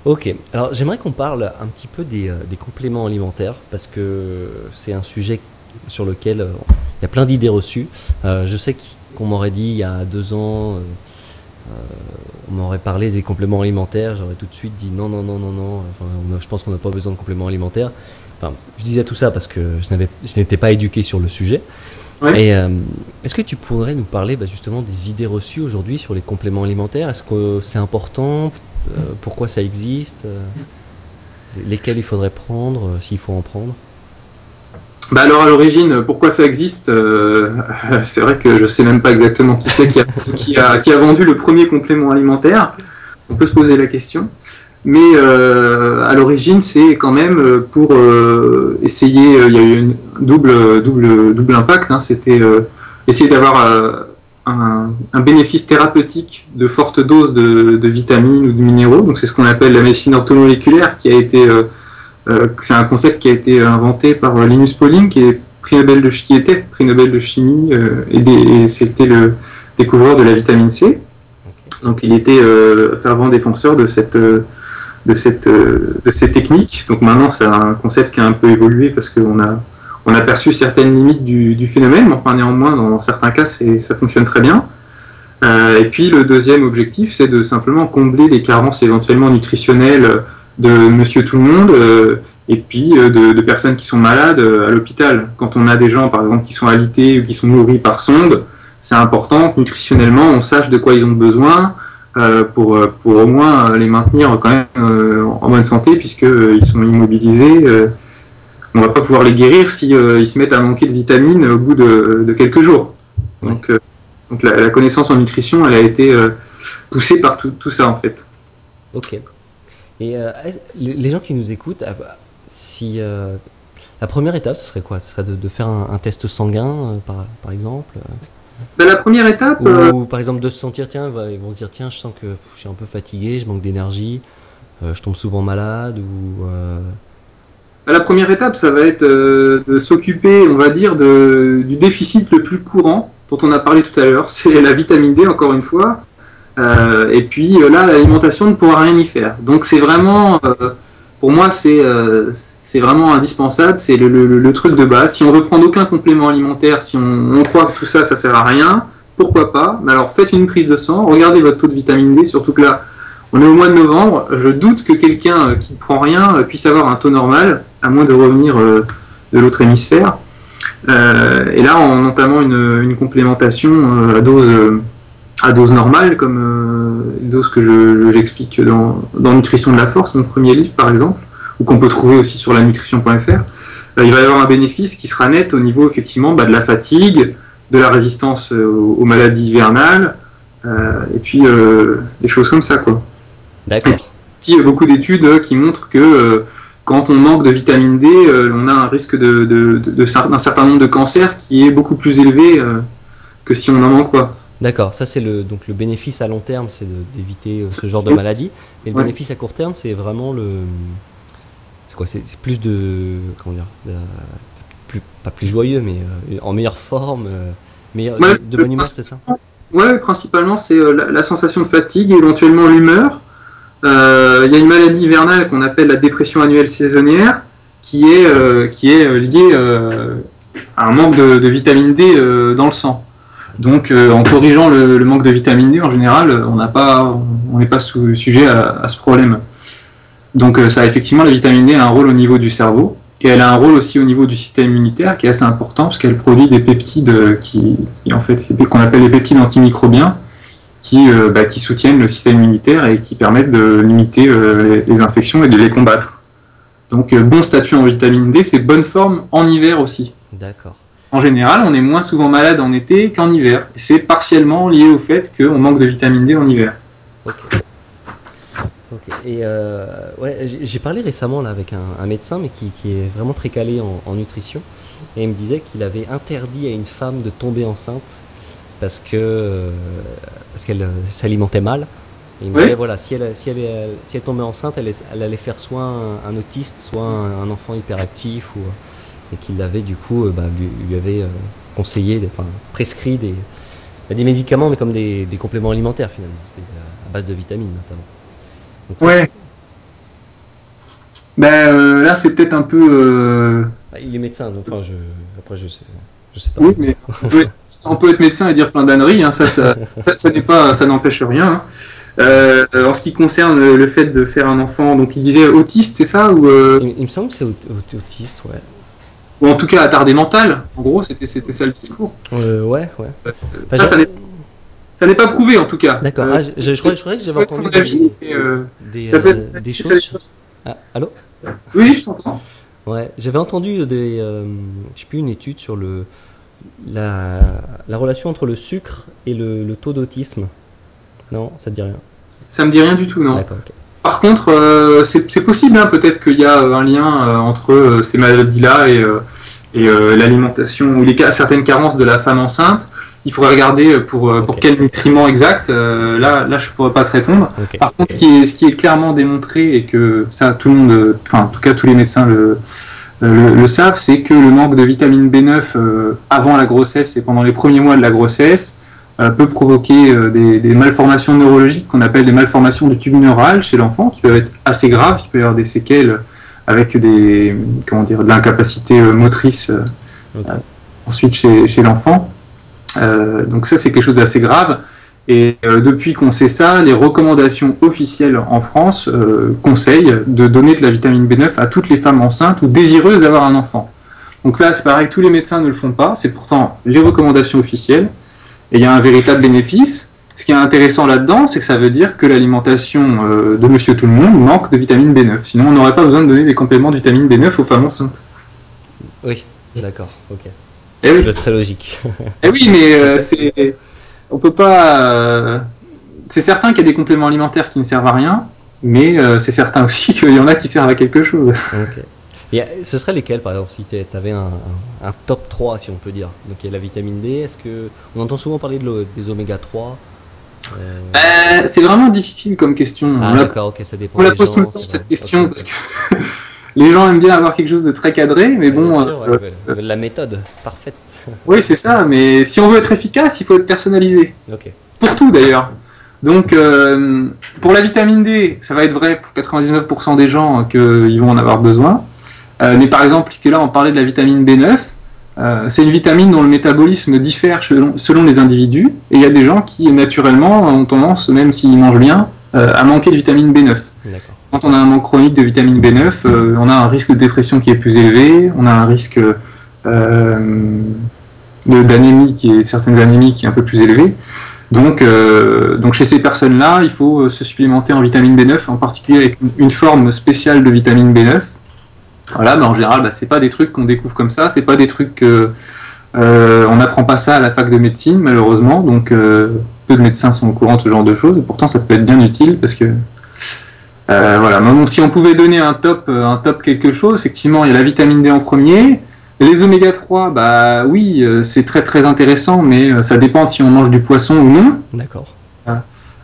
Speaker 1: Ok, alors j'aimerais qu'on parle un petit peu des, euh, des, compléments alimentaires parce que c'est un sujet sur lequel euh, il y a plein d'idées reçues. je sais qu'on m'aurait dit il y a deux ans on m'aurait parlé des compléments alimentaires, j'aurais tout de suite dit non, non, non, non, non. je pense qu'on n'a pas besoin de compléments alimentaires. Enfin, je disais tout ça parce que je n'étais pas éduqué sur le sujet. Et euh, est-ce que tu pourrais nous parler bah, justement des idées reçues aujourd'hui sur les compléments alimentaires? Est-ce que c'est important? Euh, Pourquoi ça existe? Euh, Lesquels il faudrait prendre S'il faut en prendre?
Speaker 2: Bah alors à l'origine, pourquoi ça existe *laughs* C'est vrai que je sais même pas exactement qui c'est qui a, qui, a, qui a, vendu le premier complément alimentaire. On peut se poser la question. Mais à l'origine, c'est quand même pour essayer. Il y a eu un double, double, double impact. Hein, C'était essayer d'avoir un, un, bénéfice thérapeutique de forte dose de, vitamines ou de minéraux. Donc c'est ce qu'on appelle la médecine orthomoléculaire, qui a été euh, c'est un concept qui a été inventé par euh, Linus Pauling, qui est prix Nobel de était prix Nobel de chimie euh, et, c'était le découvreur de la vitamine C. Donc il était fervent défenseur de cette de cette, de cette technique. Donc maintenant, c'est un concept qui a un peu évolué parce qu'on a, on a perçu certaines limites du, phénomène, mais enfin néanmoins, dans certains cas, ça fonctionne très bien. et puis le deuxième objectif, c'est de simplement combler des carences éventuellement nutritionnelles de Monsieur Tout le Monde et puis de, de, personnes qui sont malades à l'hôpital. Quand on a des gens, par exemple, qui sont alités ou qui sont nourris par sonde, c'est important que nutritionnellement, on sache de quoi ils ont besoin euh, pour, pour au moins les maintenir quand même euh, en bonne santé, puisqu'ils sont immobilisés. Euh, on va pas pouvoir les guérir si ils se mettent à manquer de vitamines au bout de, de quelques jours. Donc, donc la, connaissance en nutrition, elle a été poussée par tout, tout, ça en fait.
Speaker 1: Ok. Et les gens qui nous écoutent, si la première étape, ce serait quoi? Ce serait de, de faire un, un, test sanguin, par, par exemple
Speaker 2: ben, la première étape.
Speaker 1: Ou, euh, par exemple de se sentir, tiens, ils vont se dire, tiens, je sens que je suis un peu fatigué, je manque d'énergie, euh, je tombe souvent malade ou. Euh,
Speaker 2: ben, la première étape, ça va être de s'occuper, on va dire, du déficit le plus courant dont on a parlé tout à l'heure, *laughs* c'est la vitamine D, encore une fois. et puis là, l'alimentation ne pourra rien y faire. Donc c'est vraiment pour moi, euh, c'est vraiment indispensable, c'est le, truc de base. Si on veut prendre aucun complément alimentaire, si on, croit que tout ça, ça sert à rien, pourquoi pas? Mais alors faites une prise de sang, regardez votre taux de vitamine D, surtout que là, on est au mois de novembre. Je doute que quelqu'un euh, qui ne prend rien euh, puisse avoir un taux normal, à moins de revenir de l'autre hémisphère. et là, en entamant une, complémentation à dose normale, comme euh, dose que j'explique dans, Nutrition de la Force, mon premier livre par exemple, ou qu'on peut trouver aussi sur la nutrition.fr, euh, il va y avoir un bénéfice qui sera net au niveau effectivement bah, de la fatigue, de la résistance euh, aux, maladies hivernales, et puis des choses comme ça. quoi.
Speaker 1: D'accord.
Speaker 2: Si il y a beaucoup d'études qui montrent que quand on manque de vitamine D, on a un risque de, de, d'un certain nombre de cancers qui est beaucoup plus élevé que si on n'en manque pas.
Speaker 1: D'accord, ça c'est le donc le bénéfice à long terme, c'est d'éviter euh, ce genre de maladie. Et le bénéfice à court terme, c'est vraiment le c'est quoi C'est plus de comment dire plus, pas plus joyeux, mais euh, en meilleure forme, euh, meilleur, de bonne humeur, c'est ça?
Speaker 2: Ouais, principalement c'est la, sensation de fatigue, éventuellement l'humeur. Il y a une maladie hivernale qu'on appelle la dépression annuelle saisonnière, qui est qui est liée à un manque de, vitamine D dans le sang. Donc, euh, en corrigeant le, manque de vitamine D, en général, on n'est pas sujet à, ce problème. Donc, euh, ça, effectivement, la vitamine D a un rôle au niveau du cerveau, et elle a un rôle aussi au niveau du système immunitaire, qui est assez important, parce qu'elle produit des peptides qu'on appelle les peptides antimicrobiens, qui, euh, bah, qui soutiennent le système immunitaire et qui permettent de limiter les, infections et de les combattre. Donc, bon statut en vitamine D, c'est bonne forme en hiver aussi.
Speaker 1: D'accord
Speaker 2: en général, on est moins souvent malade en été qu'en hiver. Et c'est partiellement lié au fait qu'on manque de vitamine D en hiver.
Speaker 1: Ok. Et euh, ouais, j'ai parlé récemment là, avec un, médecin, mais qui, est vraiment très calé en, nutrition. Et il me disait qu'il avait interdit à une femme de tomber enceinte parce que euh, parce qu'elle euh, s'alimentait mal. Et il me disait voilà, si elle, si elle, si elle tombait enceinte, elle, elle allait faire soit un, autiste, soit un, enfant hyperactif ou et qu'il avait du coup euh, bah, lui, avait euh, conseillé, enfin, prescrit des, bah, des médicaments, mais comme des, des compléments alimentaires finalement, à base de vitamines notamment.
Speaker 2: ouais. Ben euh, là, c'est peut-être un peu.
Speaker 1: Ah, il est médecin, donc enfin, je, après je sais. Je sais pas
Speaker 2: oui, mais on peut, être, médecin et dire plein d'âneries, hein, ça, ça, ça, n'est pas, ça n'empêche rien. Hein. en ce qui concerne le fait de faire un enfant, donc il disait autiste, c'est ça ou
Speaker 1: il, il, me semble que c'est autiste, ouais
Speaker 2: ou en tout cas attardé mental. En gros, c'était ça le discours.
Speaker 1: Euh, ouais, ouais. Euh,
Speaker 2: ça, ça n'est pas prouvé en tout cas.
Speaker 1: D'accord. Euh, ah, je, croyais que j'avais entendu des, des, des choses. Ah, allô?
Speaker 2: Oui, je t'entends.
Speaker 1: Ouais, j'avais entendu des, je sais plus une étude sur le la, la relation entre le sucre et le, le taux d'autisme. Non, ça te dit rien.
Speaker 2: Ça me dit rien du tout, non.
Speaker 1: D'accord. ok.
Speaker 2: Par contre, euh, c'est possible, hein, peut-être qu'il y a euh, un lien euh, entre ces maladies-là et, l'alimentation ou les, certaines carences de la femme enceinte. Il faudrait regarder pour, pour quel nutriment exact. là, là, je pourrais pas te répondre. Par contre, ce qui, est, ce qui est clairement démontré et que ça, tout le monde, enfin, en tout cas, tous les médecins le, le, savent, c'est que le manque de vitamine B9 avant la grossesse et pendant les premiers mois de la grossesse peut provoquer des, des, malformations neurologiques qu'on appelle des malformations du tube neural chez l'enfant, qui peuvent être assez graves. Il peut y avoir des séquelles avec des, comment dire, de l'incapacité motrice ensuite chez, chez l'enfant. Donc ça, c'est quelque chose d'assez grave. Et euh, depuis qu'on sait ça, les recommandations officielles en France euh, conseillent de donner de la vitamine B9 à toutes les femmes enceintes ou désireuses d'avoir un enfant. Donc là, c'est pareil, tous les médecins ne le font pas, c'est pourtant les recommandations officielles, et il y a un véritable bénéfice. Ce qui est intéressant là-dedans, c'est que ça veut dire que l'alimentation euh, de monsieur tout le monde manque de vitamine B9. Sinon, on n'aurait pas besoin de donner des compléments de vitamine B9 aux femmes enceintes.
Speaker 1: Oui, d'accord, ok.
Speaker 2: Eh oui.
Speaker 1: Très logique. *laughs*
Speaker 2: Eh oui, mais c'est on peut pas. Euh, c'est certain qu'il y a des compléments alimentaires qui ne servent à rien, mais euh, c'est certain aussi *laughs* qu'il y en a qui servent à quelque chose.
Speaker 1: Et euh, ce serait lesquels, par exemple, si tu avais un, top 3, si on peut dire Donc il y a la vitamine D, est-ce que. On entend souvent parler de des oméga 3.
Speaker 2: c'est vraiment difficile comme question.
Speaker 1: Ah, d'accord, ok, ça dépend.
Speaker 2: On la pose tout le temps, cette question, parce que *laughs* les gens aiment bien avoir quelque chose de très cadré, mais bon.
Speaker 1: la méthode parfaite. *laughs*
Speaker 2: Oui, c'est ça, mais si on veut être efficace, il faut être personnalisé. Pour tout d'ailleurs. Donc, euh, pour la vitamine D, ça va être vrai pour 99% des gens qu'ils vont en avoir besoin. Euh, mais par exemple, que là, on parlait de la vitamine B9. Euh, c'est une vitamine dont le métabolisme diffère selon, les individus. Et il y a des gens qui, naturellement, ont tendance, même s'ils mangent bien, à manquer de vitamine B9. Quand on a un manque chronique de vitamine B9, on a un risque de dépression qui est plus élevé, on a un risque d'anémie qui est certaines anémies qui est un peu plus élevée. Donc, euh, chez ces personnes-là, il faut euh, se supplémenter en vitamine B9, en particulier avec une, forme spéciale de vitamine B9. Voilà, ben en général, ben, c'est pas des trucs qu'on découvre comme ça, c'est pas des trucs que euh, on n'apprend pas ça à la fac de médecine, malheureusement. Donc, peu de médecins sont au courant de ce genre de choses. Et pourtant, ça peut être bien utile parce que voilà. si on pouvait donner un top, un top quelque chose, effectivement, il y a la vitamine D en premier. Les oméga 3, bah oui, euh, c'est très très intéressant, mais euh, ça dépend si on mange du poisson ou non.
Speaker 1: D'accord.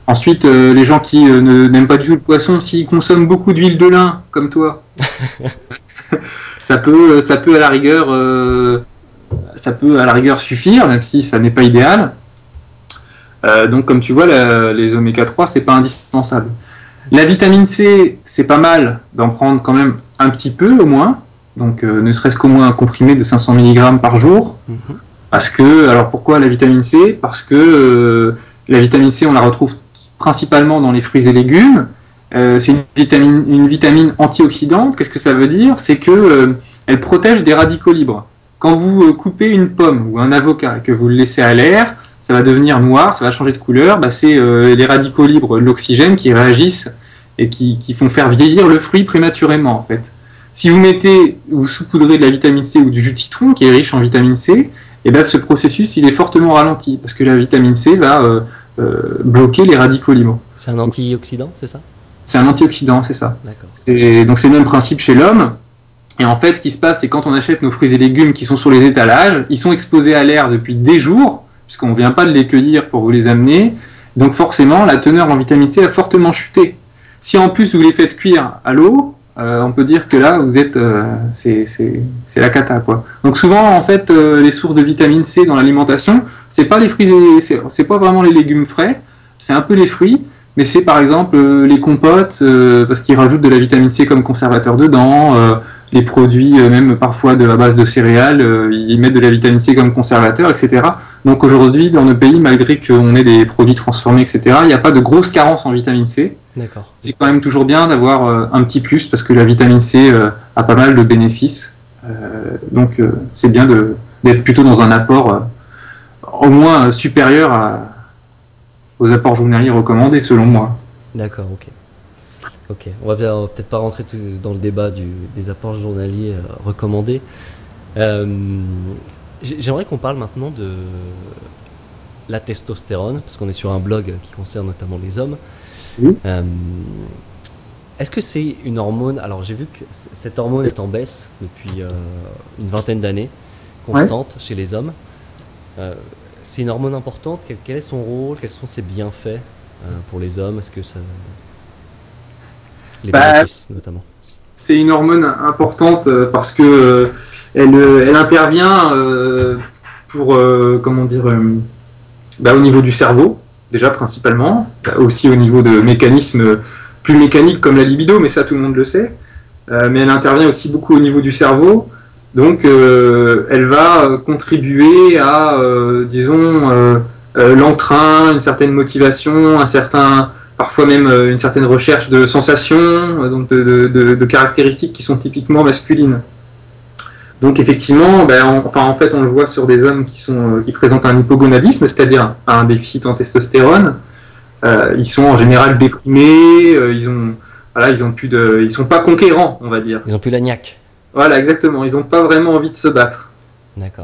Speaker 2: Ensuite, euh, les gens qui n'aiment pas du tout le poisson, s'ils consomment beaucoup d'huile de lin, comme toi, *laughs* ça peut, ça peut à la rigueur, ça peut à la rigueur suffire, même si ça n'est pas idéal. donc, comme tu vois, les oméga 3, c'est pas indispensable. La vitamine C, c'est pas mal d'en prendre quand même un petit peu au moins donc euh, ne serait-ce qu'au moins un comprimé de 500 mg par jour. Mhm. Parce que, alors pourquoi la vitamine C? Parce que euh, la vitamine C, on la retrouve principalement dans les fruits et légumes. Euh, c'est une vitamine, une vitamine antioxydante. Qu'est-ce que ça veut dire? C'est que elle protège des radicaux libres. Quand vous coupez une pomme ou un avocat et que vous le laissez à l'air, ça va devenir noir, ça va changer de couleur. Bah, c'est les radicaux libres, l'oxygène, qui réagissent et qui, qui, font faire vieillir le fruit prématurément en fait. Si vous mettez, vous saupoudrez de la vitamine C ou du jus de citron qui est riche en vitamine C, et eh bien ce processus il est fortement ralenti parce que la vitamine C va euh, euh, bloquer les radicaux libres.
Speaker 1: C'est un antioxydant, c'est ça?
Speaker 2: C'est un antioxydant, c'est ça. Donc c'est le même principe chez l'homme. Et en fait, ce qui se passe, c'est quand on achète nos fruits et légumes qui sont sur les étalages, ils sont exposés à l'air depuis des jours, puisqu'on ne vient pas de les cueillir pour vous les amener. Donc forcément, la teneur en vitamine C a fortement chuté. Si en plus vous les faites cuire à l'eau, euh, on peut dire que là, vous êtes, euh, c'est la cata quoi. Donc souvent, en fait, euh, les sources de vitamine C dans l'alimentation, c'est pas les fruits, c'est pas vraiment les légumes frais, c'est un peu les fruits, mais c'est par exemple les compotes parce qu'ils rajoutent de la vitamine C comme conservateur dedans, les produits même parfois de la base de céréales, ils mettent de la vitamine C comme conservateur, etc. Donc aujourd'hui, dans nos pays, malgré qu'on ait des produits transformés, etc., il n'y a pas de grosse carence en vitamine C. C'est quand même toujours bien d'avoir euh, un petit plus parce que la vitamine C euh, a pas mal de bénéfices. Euh, donc c'est bien d'être plutôt dans un apport au moins supérieur aux apports journaliers recommandés selon moi.
Speaker 1: D'accord, ok. Ok, on va peut-être pas rentrer dans le débat des apports journaliers recommandés. J'aimerais qu'on parle maintenant de la testostérone, parce qu'on est sur un blog qui concerne notamment les hommes. Euh, est-ce que c'est une hormone Alors j'ai vu que cette hormone est en baisse depuis euh, une vingtaine d'années, constante chez les hommes. Euh, c'est une hormone importante? Quel, est son rôle? Quels sont ses bienfaits pour les hommes? Est-ce que ça
Speaker 2: les bah, notamment C'est une hormone importante parce que elle, elle intervient pour comment dire bah, au niveau du cerveau, déjà principalement, aussi au niveau de mécanismes plus mécaniques comme la libido, mais ça tout le monde le sait. mais elle intervient aussi beaucoup au niveau du cerveau. Donc elle va contribuer à, disons, l'entrain, une certaine motivation, un certain parfois même une certaine recherche de sensations, donc de, caractéristiques qui sont typiquement masculines. Donc effectivement, ben, enfin en fait on le voit sur des hommes qui sont euh, qui présentent un hypogonadisme, c'est-à-dire un déficit en testostérone. Euh, ils sont en général déprimés, euh, ils ont voilà, ils ont plus de, ils sont pas conquérants, on va dire.
Speaker 1: Ils ont plus la niaque.
Speaker 2: Voilà, exactement. Ils ont pas vraiment envie de se battre.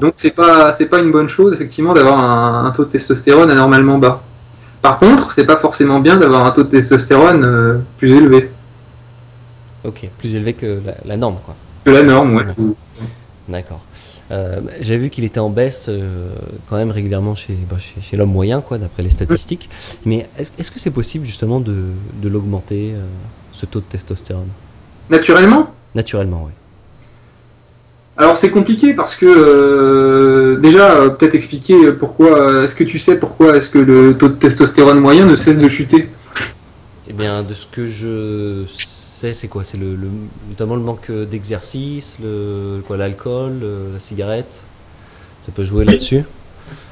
Speaker 2: Donc c'est pas c'est pas une bonne chose effectivement d'avoir un, taux de testostérone anormalement bas. Par contre, c'est pas forcément bien d'avoir un taux de testostérone plus élevé.
Speaker 1: Ok, plus élevé que la, norme quoi.
Speaker 2: Que la norme, ouais.
Speaker 1: D'accord. Euh, J'ai vu qu'il était en baisse euh, quand même régulièrement chez, bah, chez, l'homme moyen, quoi, d'après les statistiques. Mais est-ce que c'est possible justement de, de l'augmenter, euh, ce taux de testostérone?
Speaker 2: Naturellement?
Speaker 1: Naturellement, oui.
Speaker 2: Alors c'est compliqué parce que euh, déjà peut-être expliquer pourquoi est-ce que tu sais pourquoi est-ce que le taux de testostérone moyen ne cesse de chuter?
Speaker 1: Eh bien de ce que je c'est quoi? C'est le, notamment le manque d'exercice, le, quoi, l'alcool, la cigarette. Ça peut jouer là-dessus?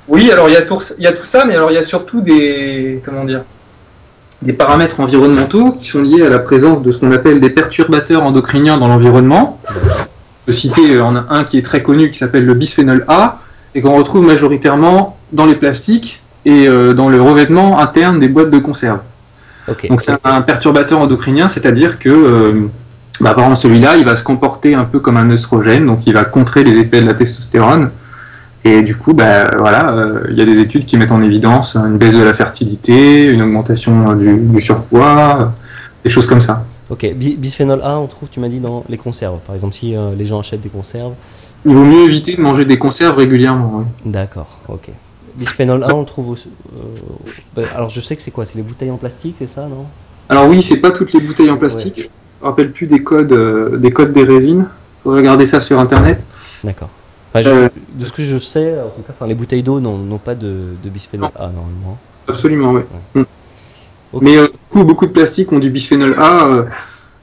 Speaker 2: Oui, alors il y, a tout, il y a tout ça, mais alors il y a surtout des, comment dire, des paramètres environnementaux qui sont liés à la présence de ce qu'on appelle des perturbateurs endocriniens dans l'environnement. De citer en a un qui est très connu qui s'appelle le bisphénol A et qu'on retrouve majoritairement dans les plastiques et euh, dans le revêtement interne des boîtes de conserve. Donc c'est un perturbateur endocrinien, c'est-à-dire que euh, bah, par exemple celui-là, il va se comporter un peu comme un œstrogène, donc il va contrer les effets de la testostérone. Et du coup, bah, voilà, euh, il y a des études qui mettent en évidence une baisse de la fertilité, une augmentation du, surpoids, des choses comme ça.
Speaker 1: Ok, bisphénol A, on trouve, tu m'as dit, dans les conserves. Par exemple, si euh, les gens achètent des conserves.
Speaker 2: Il vaut mieux éviter de manger des conserves régulièrement.
Speaker 1: D'accord, ok. Bisphénol A, on trouve. Euh, bah, alors je sais que c'est quoi? C'est les bouteilles en plastique, c'est ça, non?
Speaker 2: Alors oui, c'est pas toutes les bouteilles en plastique. Je me rappelle plus des codes, euh, des codes des résines. Faut regarder ça sur internet.
Speaker 1: D'accord. Euh, de ce que je sais, en tout cas, les bouteilles d'eau n'ont pas de, bisphénol A normalement.
Speaker 2: Absolument, oui. Mm. Mais beaucoup, beaucoup de plastiques ont du bisphénol A.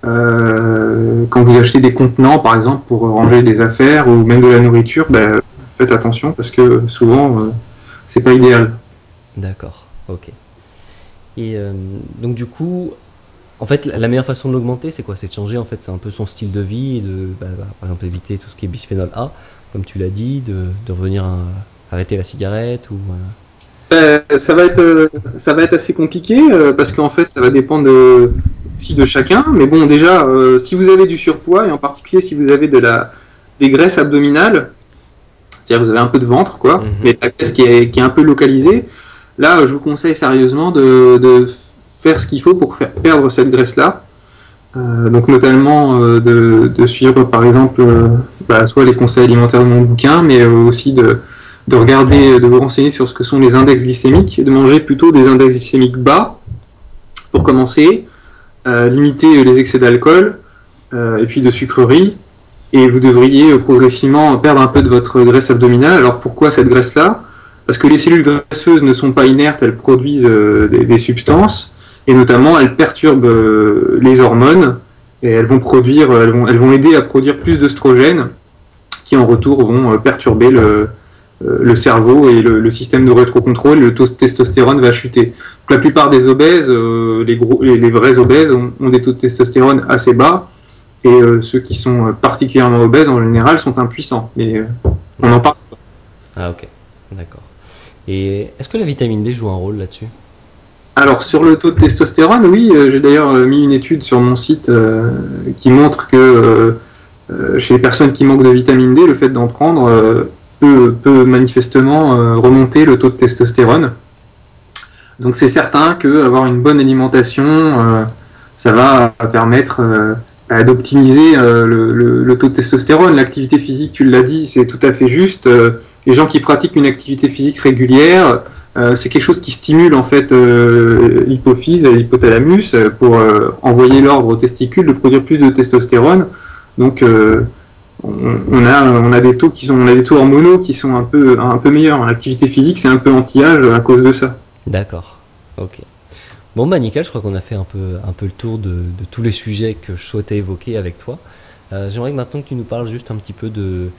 Speaker 2: quand vous achetez des contenants, par exemple, pour ranger des affaires ou même de la nourriture, ben, faites attention parce que souvent c'est pas idéal.
Speaker 1: D'accord, ok. Et euh, donc du coup, en fait, la meilleure façon de l'augmenter, c'est quoi? C'est de changer en fait un peu son style de vie et de, bah, bah, par exemple, éviter tout ce qui est bisphénol A, comme tu l'as dit, de, revenir à arrêter la cigarette ou.
Speaker 2: Euh, ça va être, ça va être assez compliqué euh, parce qu'en fait, ça va dépendre aussi de chacun. Mais bon, déjà, si vous avez du surpoids et en particulier si vous avez de la, des graisses abdominales, c'est-à-dire vous avez un peu de ventre, quoi, mhm. mais la graisse qui est, un peu localisée. Là, je vous conseille sérieusement de, faire ce qu'il faut pour faire perdre cette graisse-là. Euh, donc notamment euh, de, suivre par exemple euh, bah, soit les conseils alimentaires de mon bouquin, mais aussi de, regarder, de vous renseigner sur ce que sont les index glycémiques, de manger plutôt des index glycémiques bas pour commencer, limiter les excès d'alcool et puis de sucreries, et vous devriez progressivement perdre un peu de votre graisse abdominale. Alors pourquoi cette graisse-là? Parce que les cellules graisseuses ne sont pas inertes, elles produisent euh, des, substances, et notamment elles perturbent euh, les hormones, et elles vont, produire, elles vont, elles vont aider à produire plus d'œstrogènes, qui en retour vont euh, perturber le, le cerveau et le, système de rétrocontrôle, le taux de testostérone va chuter. Donc, la plupart des obèses, les, gros, les, vrais obèses, ont, ont, des taux de testostérone assez bas, et euh, ceux qui sont euh, particulièrement obèses en général sont impuissants. Euh, on en parle pas.
Speaker 1: Ah ok, d'accord. Et est-ce que la vitamine D joue un rôle là-dessus?
Speaker 2: Alors sur le taux de testostérone, oui, j'ai d'ailleurs mis une étude sur mon site qui montre que chez les personnes qui manquent de vitamine D, le fait d'en prendre peut, manifestement remonter le taux de testostérone. Donc c'est certain que avoir une bonne alimentation, ça va permettre d'optimiser euh, le, taux de testostérone. L'activité physique, tu l'as dit, c'est tout à fait juste. Euh, les gens qui pratiquent une activité physique régulière, euh, c'est quelque chose qui stimule en fait l'hypophyse et l'hypothalamus pour envoyer l'ordre aux testicules de produire plus de testostérone. Donc on, a, on a des taux qui sont, on a des taux hormonaux qui sont un peu, un peu meilleurs. L'activité physique, c'est un peu anti-âge à cause de ça.
Speaker 1: D'accord. Ok. Bon, bah nickel, je crois qu'on a fait un peu, un peu le tour de, tous les sujets que je souhaitais évoquer avec toi. Euh, J'aimerais maintenant que tu nous parles juste un petit peu de.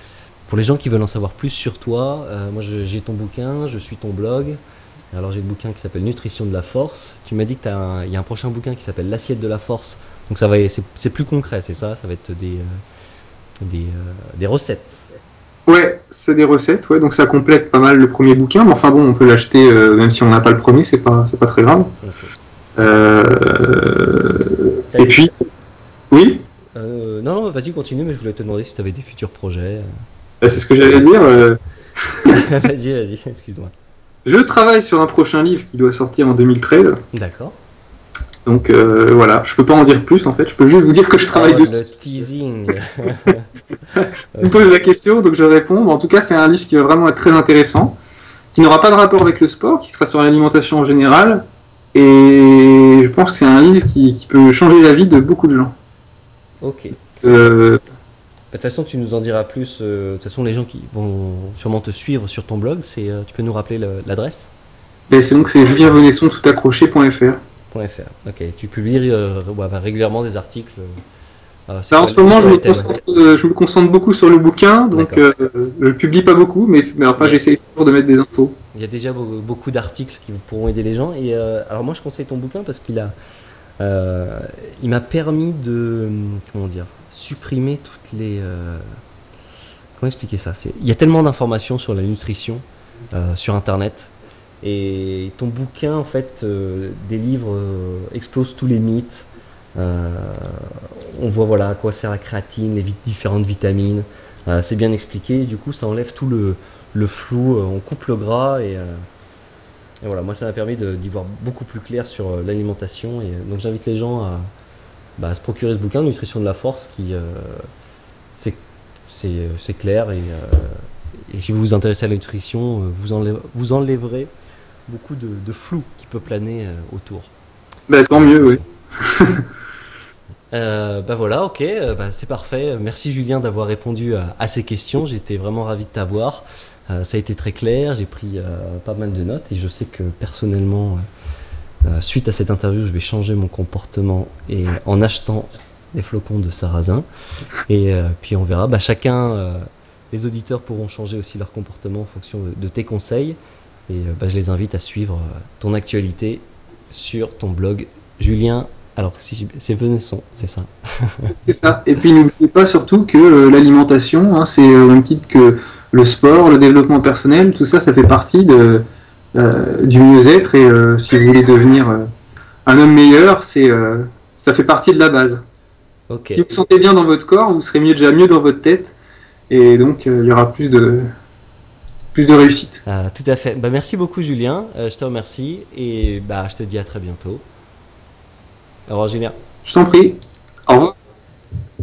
Speaker 1: Pour les gens qui veulent en savoir plus sur toi, euh, moi j'ai ton bouquin, je suis ton blog. Alors j'ai le bouquin qui s'appelle Nutrition de la force. Tu m'as dit qu'il y a un prochain bouquin qui s'appelle L'assiette de la force. Donc ça va, c'est plus concret, c'est ça? Ça va être des, euh, des, euh, des, recettes.
Speaker 2: Ouais, c'est des recettes, ouais, donc ça complète pas mal le premier bouquin, mais enfin bon, on peut l'acheter euh, même si on n'a pas le premier, c'est pas, pas très grave. et puis, oui?
Speaker 1: Non, non, vas-y, continue, mais je voulais te demander si tu avais des futurs projets.
Speaker 2: Bah, c'est ce que j'allais dire. *laughs*
Speaker 1: vas-y, vas-y, excuse-moi.
Speaker 2: Je travaille sur un prochain livre qui doit sortir en 2013.
Speaker 1: D'accord.
Speaker 2: Donc euh, voilà, je peux pas en dire plus en fait, je peux juste vous dire que je travaille
Speaker 1: oh,
Speaker 2: dessus.
Speaker 1: Le teasing. *laughs* *laughs*
Speaker 2: Vous me posez la question, donc je réponds. En tout cas, c'est un livre qui va vraiment être très intéressant, qui n'aura pas de rapport avec le sport, qui sera sur l'alimentation en général. Et je pense que c'est un livre qui, qui, peut changer la vie de beaucoup de gens.
Speaker 1: Ok.
Speaker 2: Euh,
Speaker 1: de toute façon, tu nous en diras plus. Euh, de toute façon, les gens qui vont sûrement te suivre sur ton blog, c'est, tu peux nous rappeler l'adresse?
Speaker 2: Ben, C'est donc c'est julienvenesson tout accroché.fr.
Speaker 1: .fr. Ok. Tu publies euh, bah, régulièrement des articles.
Speaker 2: Euh, bah, en ce moment, je me, concentre, euh, je me, concentre, beaucoup sur le bouquin, donc je publie pas beaucoup, mais, mais enfin, j'essaie toujours de mettre des infos.
Speaker 1: Il y a déjà beaucoup d'articles qui pourront aider les gens. Et alors moi, je conseille ton bouquin parce qu'il a, il m'a permis de, comment dire, supprimer toutes les. Euh, comment expliquer ça? Il y a tellement d'informations sur la nutrition euh, sur Internet. Et ton bouquin, en fait, euh, des livres explose tous les mythes. on voit voilà à quoi sert la créatine, les différentes vitamines. c'est bien expliqué. du coup, ça enlève tout le, le flou. on coupe le gras et, voilà. Moi, ça m'a permis d'y voir beaucoup plus clair sur l'alimentation. Et donc, j'invite les gens à, bah, se procurer ce bouquin, Nutrition de la force, qui euh, c'est clair et, euh, si vous vous intéressez à la nutrition, euh, vous, enlève, vous enlèverez beaucoup de, de, flou qui peut planer autour.
Speaker 2: Bah, tant mieux, oui. *laughs*
Speaker 1: Euh, bah voilà, ok, bah c'est parfait. Merci Julien d'avoir répondu à, à, ces questions. J'étais vraiment ravi de t'avoir. Euh, ça a été très clair. J'ai pris euh, pas mal de notes et je sais que personnellement, euh, suite à cette interview, je vais changer mon comportement et en achetant des flocons de sarrasin. Et euh, puis on verra. Bah, chacun, euh, les auditeurs pourront changer aussi leur comportement en fonction de, de tes conseils. Et bah, je les invite à suivre ton actualité sur ton blog Julien. Alors, si c'est Venesson, c'est ça. *laughs*
Speaker 2: c'est ça. Et puis n'oubliez pas surtout que l'alimentation, hein, c'est un titre que le sport, le développement personnel, tout ça, ça fait partie de, euh, du mieux-être et euh, si vous voulez devenir euh, un homme meilleur, c'est ça fait partie de la base.
Speaker 1: Okay.
Speaker 2: Si vous vous sentez bien dans votre corps, vous serez mieux déjà mieux dans votre tête et donc il y aura plus de plus de réussite.
Speaker 1: Ah, tout à fait. Bah, merci beaucoup Julien, je te remercie et bah, je te dis à très bientôt. Au revoir Julien.
Speaker 2: Je t'en prie. Au revoir.